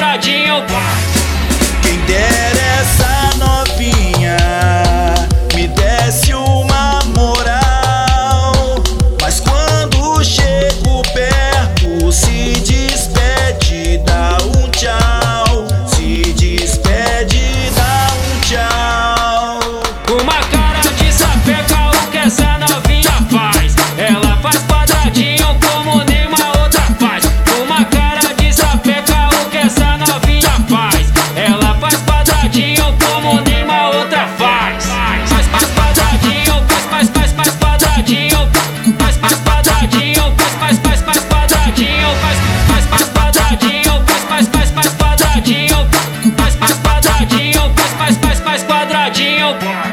quadradinho. Quem dera world.